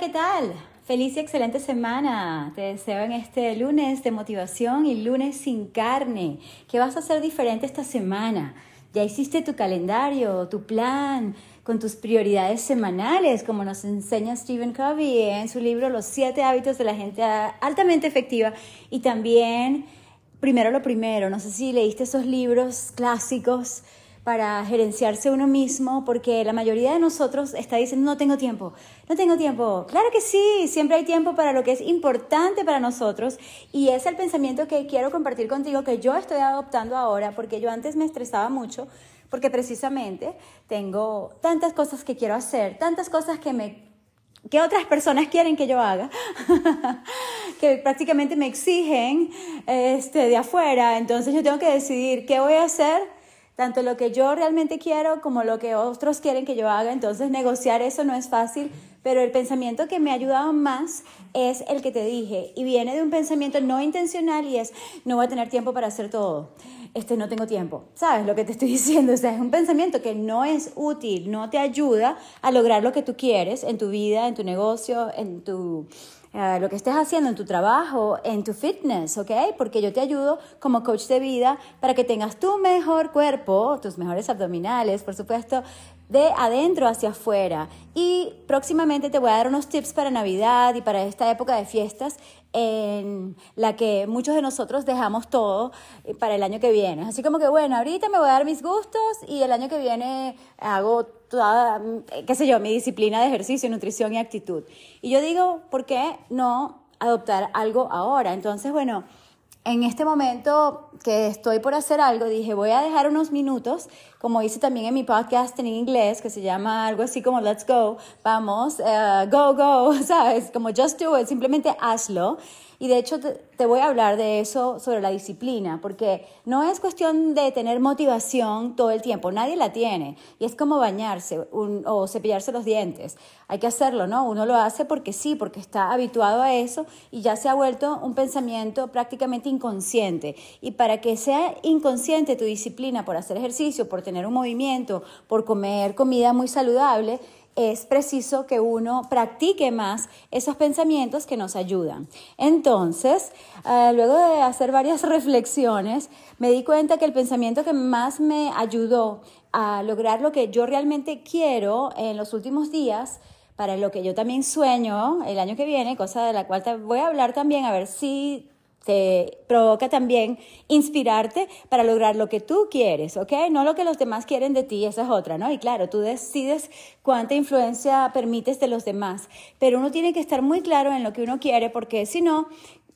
¿qué tal? Feliz y excelente semana. Te deseo en este lunes de motivación y lunes sin carne. ¿Qué vas a hacer diferente esta semana? ¿Ya hiciste tu calendario, tu plan, con tus prioridades semanales, como nos enseña Stephen Covey en su libro Los siete hábitos de la gente altamente efectiva? Y también, primero lo primero, no sé si leíste esos libros clásicos para gerenciarse uno mismo, porque la mayoría de nosotros está diciendo, no tengo tiempo, no tengo tiempo. Claro que sí, siempre hay tiempo para lo que es importante para nosotros y es el pensamiento que quiero compartir contigo, que yo estoy adoptando ahora, porque yo antes me estresaba mucho, porque precisamente tengo tantas cosas que quiero hacer, tantas cosas que me que otras personas quieren que yo haga, que prácticamente me exigen este, de afuera, entonces yo tengo que decidir qué voy a hacer tanto lo que yo realmente quiero como lo que otros quieren que yo haga. Entonces negociar eso no es fácil, pero el pensamiento que me ha ayudado más es el que te dije y viene de un pensamiento no intencional y es no voy a tener tiempo para hacer todo. Este no tengo tiempo. ¿Sabes lo que te estoy diciendo? O sea, es un pensamiento que no es útil, no te ayuda a lograr lo que tú quieres en tu vida, en tu negocio, en tu eh, lo que estés haciendo en tu trabajo, en tu fitness, ¿ok? Porque yo te ayudo como coach de vida para que tengas tu mejor cuerpo, tus mejores abdominales, por supuesto, de adentro hacia afuera. Y próximamente te voy a dar unos tips para Navidad y para esta época de fiestas en la que muchos de nosotros dejamos todo para el año que viene. Así como que, bueno, ahorita me voy a dar mis gustos y el año que viene hago toda, mm, qué sé yo, mi disciplina de ejercicio, nutrición y actitud. Y yo digo, ¿por qué no adoptar algo ahora? Entonces, bueno, en este momento que estoy por hacer algo, dije, voy a dejar unos minutos, como hice también en mi podcast en inglés, que se llama algo así como Let's Go, vamos, uh, go, go, ¿sabes? Como just do it, simplemente hazlo. Y de hecho te, voy a hablar de eso sobre la disciplina, porque no es cuestión de tener motivación todo el tiempo, nadie la tiene. Y es como bañarse o cepillarse los dientes. Hay que hacerlo, ¿no? Uno lo hace porque sí, porque está habituado a eso y ya se ha vuelto un pensamiento prácticamente inconsciente. Y para que sea inconsciente tu disciplina por hacer ejercicio, por tener un movimiento, por comer comida muy saludable, es preciso que uno practique más esos pensamientos que nos ayudan. Entonces, eh, luego de hacer varias reflexiones, me di cuenta que el pensamiento que más me ayudó a lograr lo que yo realmente quiero en los últimos días, para lo que yo también sueño el año que viene, cosa de la cual te voy a hablar también, a ver si te provoca también inspirarte para lograr lo que tú quieres, ¿ok? No lo que los demás quieren de ti, esa es otra, ¿no? Y claro, tú decides cuánta influencia permites de los demás, pero uno tiene que estar muy claro en lo que uno quiere porque si no,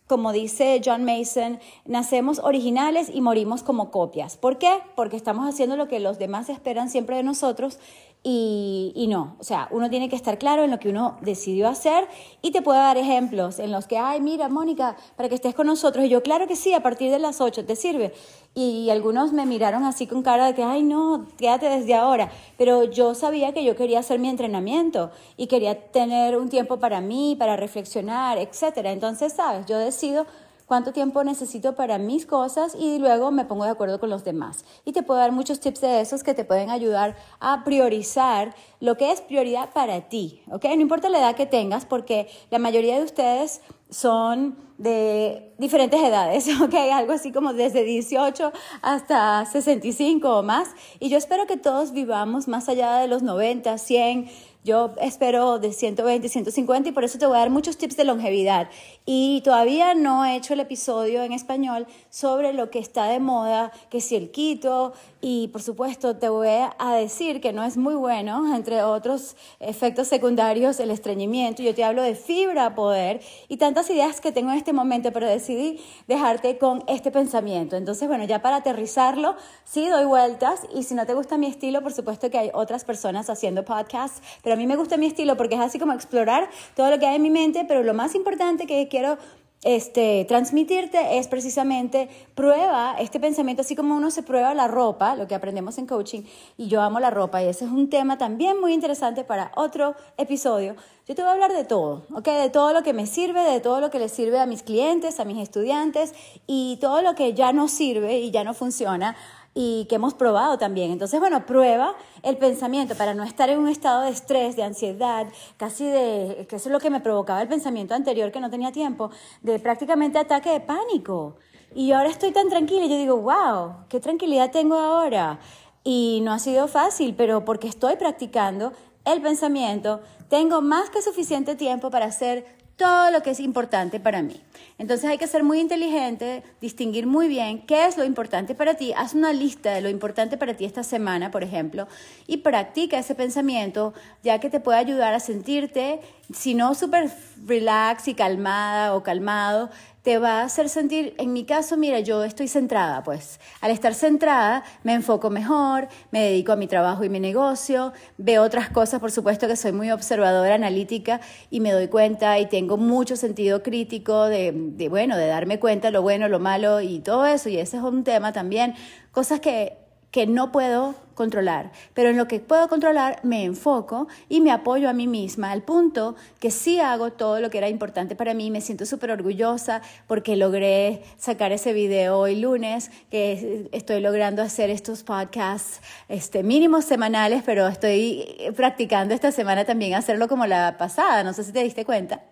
como dice John Mason, nacemos originales y morimos como copias. ¿Por qué? Porque estamos haciendo lo que los demás esperan siempre de nosotros y, y, no, o sea, uno tiene que estar claro en lo que uno decidió hacer y te puedo dar ejemplos en los que, ay, mira, Mónica, para que estés con nosotros. Y yo, claro que sí, a partir de las 8 te sirve. Y algunos me miraron así con cara de que, ay, no, quédate desde ahora. Pero yo sabía que yo quería hacer mi entrenamiento y quería tener un tiempo para mí, para reflexionar, etcétera. Entonces, sabes, yo decido cuánto tiempo necesito para mis cosas y luego me pongo de acuerdo con los demás. Y te puedo dar muchos tips de esos que te pueden ayudar a priorizar lo que es prioridad para ti, ¿ok? No importa la edad que tengas porque la mayoría de ustedes son de diferentes edades, ¿ok? Algo así como desde 18 hasta 65 o más. Y yo espero que todos vivamos más allá de los 90, 100, yo espero de 120, 150 y por eso te voy a dar muchos tips de longevidad. Y todavía no he hecho el episodio en español sobre lo que está de moda, que si el quito, y por supuesto te voy a decir que no es muy bueno, entre otros efectos secundarios, el estreñimiento. Yo te hablo de fibra poder y tantas ideas que tengo en este momento, pero decidí dejarte con este pensamiento. Entonces, bueno, ya para aterrizarlo, sí doy vueltas y si no te gusta mi estilo, por supuesto que hay otras personas haciendo podcasts, pero a mí me gusta mi estilo porque es así como explorar todo lo que hay en mi mente, pero lo más importante que quiero este, transmitirte es precisamente prueba este pensamiento, así como uno se prueba la ropa, lo que aprendemos en coaching, y yo amo la ropa, y ese es un tema también muy interesante para otro episodio. Yo te voy a hablar de todo, ¿ok? De todo lo que me sirve, de todo lo que le sirve a mis clientes, a mis estudiantes, y todo lo que ya no sirve y ya no funciona y que hemos probado también. Entonces, bueno, prueba el pensamiento para no estar en un estado de estrés, de ansiedad, casi de, que eso es lo que me provocaba el pensamiento anterior que no tenía tiempo, de prácticamente ataque de pánico. Y ahora estoy tan tranquila y yo digo, wow, qué tranquilidad tengo ahora. Y no ha sido fácil, pero porque estoy practicando el pensamiento, tengo más que suficiente tiempo para hacer todo lo que es importante para mí. Entonces hay que ser muy inteligente, distinguir muy bien qué es lo importante para ti. Haz una lista de lo importante para ti esta semana, por ejemplo, y practica ese pensamiento, ya que te puede ayudar a sentirte, si no súper relax y calmada o calmado, te va a hacer sentir, en mi caso, mira, yo estoy centrada, pues. Al estar centrada me enfoco mejor, me dedico a mi trabajo y mi negocio, veo otras cosas, por supuesto que soy muy observadora, analítica y me doy cuenta y tengo mucho sentido crítico de, bueno, de darme cuenta lo bueno, lo malo y todo eso, y ese es un tema también, cosas que que no puedo controlar, pero en lo que puedo controlar me enfoco y me apoyo a mí misma al punto que sí hago todo lo que era importante para mí, me siento súper orgullosa porque logré sacar ese video hoy lunes, que estoy logrando hacer estos podcasts este, mínimos semanales, pero estoy practicando esta semana también hacerlo como la pasada, no sé si te diste cuenta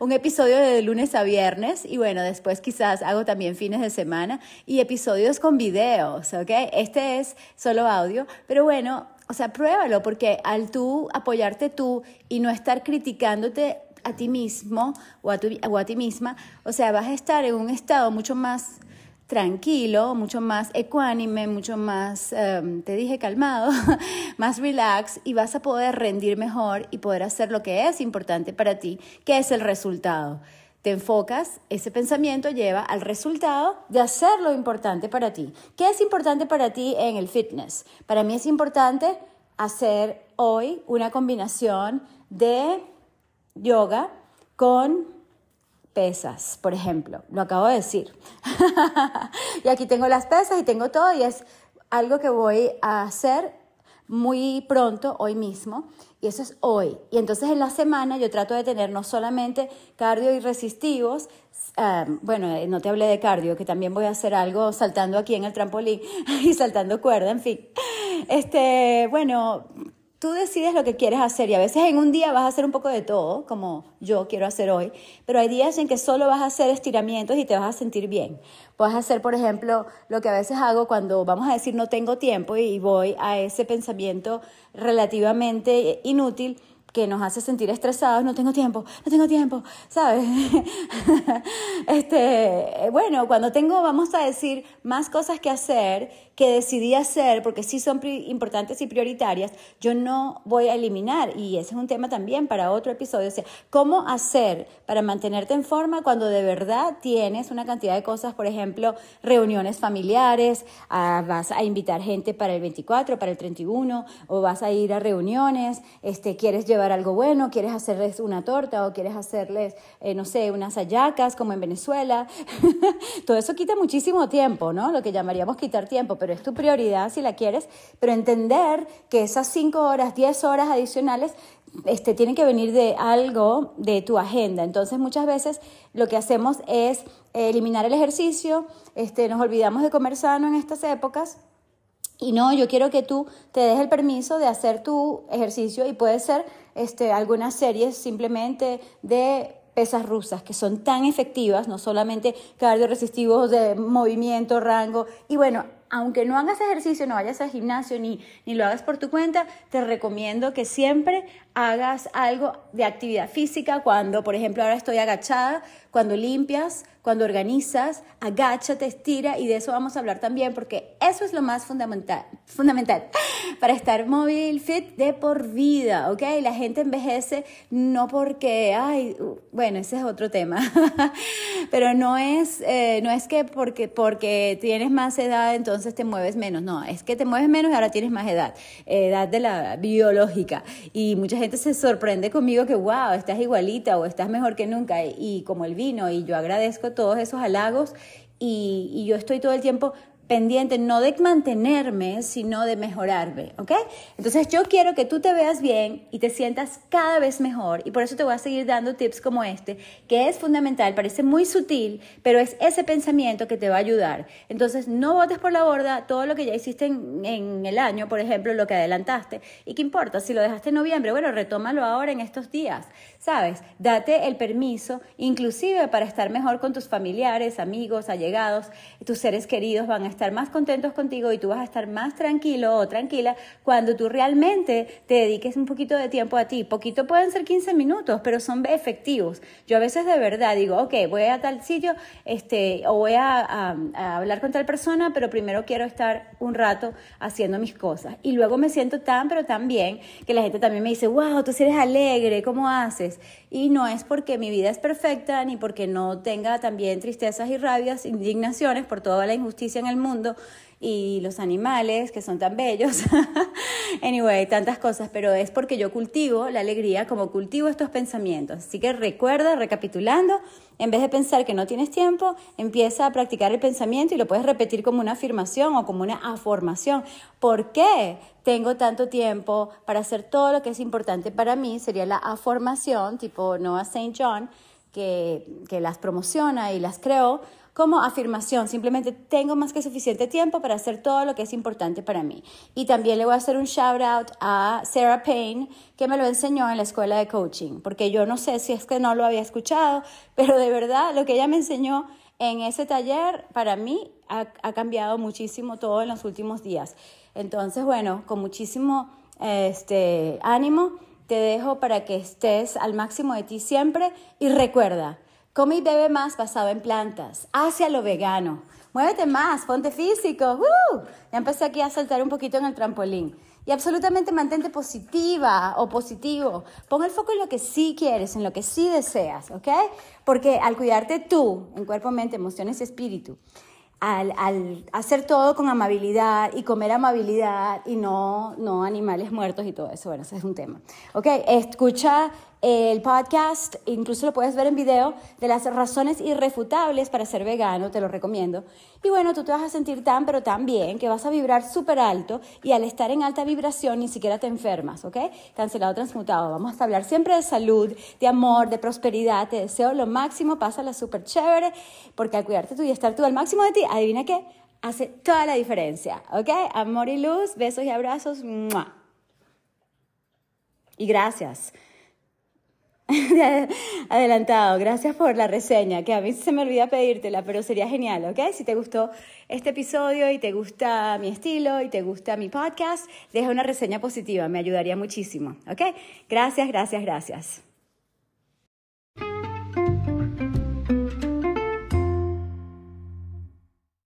un episodio de lunes a viernes y bueno, después quizás hago también fines de semana y episodios con videos, ¿ok? Este es solo audio, pero bueno, o sea, pruébalo porque al tú apoyarte tú y no estar criticándote a ti mismo o a, tu, o a ti misma, o sea, vas a estar en un estado mucho más tranquilo, mucho más ecuánime, mucho más, em, te dije, calmado, más relax y vas a poder rendir mejor y poder hacer lo que es importante para ti, que es el resultado. Te enfocas, ese pensamiento lleva al resultado de hacer lo importante para ti. ¿Qué es importante para ti en el fitness? Para mí es importante hacer hoy una combinación de yoga con pesas, por ejemplo. Lo acabo de decir. y aquí tengo las pesas y tengo todo y es algo que voy a hacer muy pronto, hoy mismo, y eso es hoy. Y entonces en la semana yo trato de tener no solamente cardio y resistivos, ah, bueno, eh, no te hablé de cardio, que también voy a hacer algo saltando aquí en el trampolín y saltando cuerda, en fin. Este, bueno, tú decides lo que quieres hacer y a veces en un día vas a hacer un poco de todo, como yo quiero hacer hoy, pero hay días en que solo vas a hacer estiramientos y te vas a sentir bien. Puedes hacer, por ejemplo, lo que a veces hago cuando vamos a decir no tengo tiempo y voy a ese pensamiento relativamente inútil que nos hace sentir estresados, no tengo tiempo, no tengo tiempo, ¿sabes? este, bueno, cuando tengo, vamos a decir, más cosas que hacer, que decidí hacer, porque sí son importantes y prioritarias, yo no voy a eliminar, y ese es un tema también para otro episodio, o sea, cómo hacer para mantenerte en forma cuando de verdad tienes una cantidad de cosas, por ejemplo, reuniones familiares, ah, vas a invitar gente para el 24, para el 31, o vas a ir a reuniones, este, quieres llevar algo bueno, quieres hacerles una torta o quieres hacerles, eh, no sé, unas hallacas como en Venezuela. Todo eso quita muchísimo tiempo, ¿no? Lo que llamaríamos quitar tiempo, pero es tu prioridad si la quieres, pero entender que esas cinco horas, diez horas adicionales este, tienen que venir de algo de tu agenda. Entonces muchas veces lo que hacemos es eliminar el ejercicio, este, nos olvidamos de comer sano en estas épocas y no, yo quiero que tú te des el permiso de hacer tu ejercicio y puede ser este, algunas series simplemente de pesas rusas que son tan efectivas, no solamente cardiorresistivos de movimiento, rango. Y bueno, aunque no hagas ejercicio, no vayas al gimnasio ni, ni lo hagas por tu cuenta, te recomiendo que siempre hagas algo de actividad física cuando, por ejemplo, ahora estoy agachada, cuando limpias, cuando organizas, agáchate, estira y de eso vamos a hablar también porque eso es lo más fundamental, fundamental para estar móvil, fit de por vida, ¿ok? La gente envejece no porque, ay, bueno, ese es otro tema, pero no es, eh, no es que porque, porque tienes más edad entonces te mueves menos, no, es que te mueves menos y ahora tienes más edad, edad de la biológica. Y mucha gente se sorprende conmigo que, wow, estás igualita o estás mejor que nunca y como el vino y yo agradezco todos esos halagos y, yo estoy todo el tiempo pendiente no de mantenerme, sino de mejorarme, ¿ok? Entonces yo quiero que tú te veas bien y te sientas cada vez mejor y por eso te voy a seguir dando tips como este, que es fundamental, parece muy sutil, pero es ese pensamiento que te va a ayudar. Entonces no botes por la borda todo lo que ya hiciste en, en el año, por ejemplo, lo que adelantaste. ¿Y qué importa? Si lo dejaste en noviembre, bueno, retómalo ahora en estos días, ¿sabes? Date el permiso, inclusive para estar mejor con tus familiares, amigos, allegados, tus seres queridos van a estar más contentos contigo y tú vas a estar más tranquilo o tranquila cuando tú realmente te dediques un poquito de tiempo a ti. Poquito pueden ser 15 minutos, pero son efectivos. Yo a veces de verdad digo, ok, voy a tal sitio este, o voy a, hablar con tal persona, pero primero quiero estar un rato haciendo mis cosas. Y luego me siento tan, pero tan bien que la gente también me dice, wow, tú eres alegre, ¿cómo haces? Y no es porque mi vida es perfecta, ni porque no tenga también tristezas y rabias, indignaciones por toda la injusticia en el mundo y los animales que son tan bellos. anyway, tantas cosas, pero es porque yo cultivo la alegría como cultivo estos pensamientos. Así que recuerda, recapitulando, en vez de pensar que no tienes tiempo, empieza a practicar el pensamiento y lo puedes repetir como una afirmación o como una afirmación. ¿Por qué tengo tanto tiempo para hacer todo lo que es importante para mí? Sería la afirmación, tipo Noah St. John, que, que las promociona y las creó como afirmación, simplemente tengo más que suficiente tiempo para hacer todo lo que es importante para mí. Y también le voy a hacer un shout out a Sarah Payne, que me lo enseñó en la escuela de coaching, porque yo no sé si es que no lo había escuchado, pero de verdad lo que ella me enseñó en ese taller para mí ha, ha cambiado muchísimo todo en los últimos días. Entonces, bueno, con muchísimo este, ánimo te dejo para que estés al máximo de ti siempre y recuerda, Come y bebe más basado en plantas, hacia lo vegano. Muévete más, ponte físico. Ya empecé aquí a saltar un poquito en el trampolín. Y absolutamente mantente positiva o positivo. Pon el foco en lo que sí quieres, en lo que sí deseas, ¿ok? Porque al cuidarte tú, en cuerpo, mente, emociones y espíritu, al, al, hacer todo con amabilidad y comer amabilidad y no, no animales muertos y todo eso. Bueno, ese es un tema. Ok, escucha el podcast, incluso lo puedes ver en video, de las razones irrefutables para ser vegano, te lo recomiendo. Y bueno, tú te vas a sentir tan, pero tan bien, que vas a vibrar súper alto y al estar en alta vibración ni siquiera te enfermas, ¿ok? Cancelado, transmutado. Vamos a hablar siempre de salud, de amor, de prosperidad. Te deseo lo máximo, pásala súper chévere, porque al cuidarte tú y estar tú al máximo de ti, adivina qué, hace toda la diferencia, ¿ok? Amor y luz, besos y abrazos. Y gracias. adelantado. Gracias por la reseña, que a mí se me olvida pedírtela, pero sería genial, ¿ok? Si te gustó este episodio y te gusta mi estilo y te gusta mi podcast, deja una reseña positiva, me ayudaría muchísimo, ¿ok? Gracias, gracias, gracias.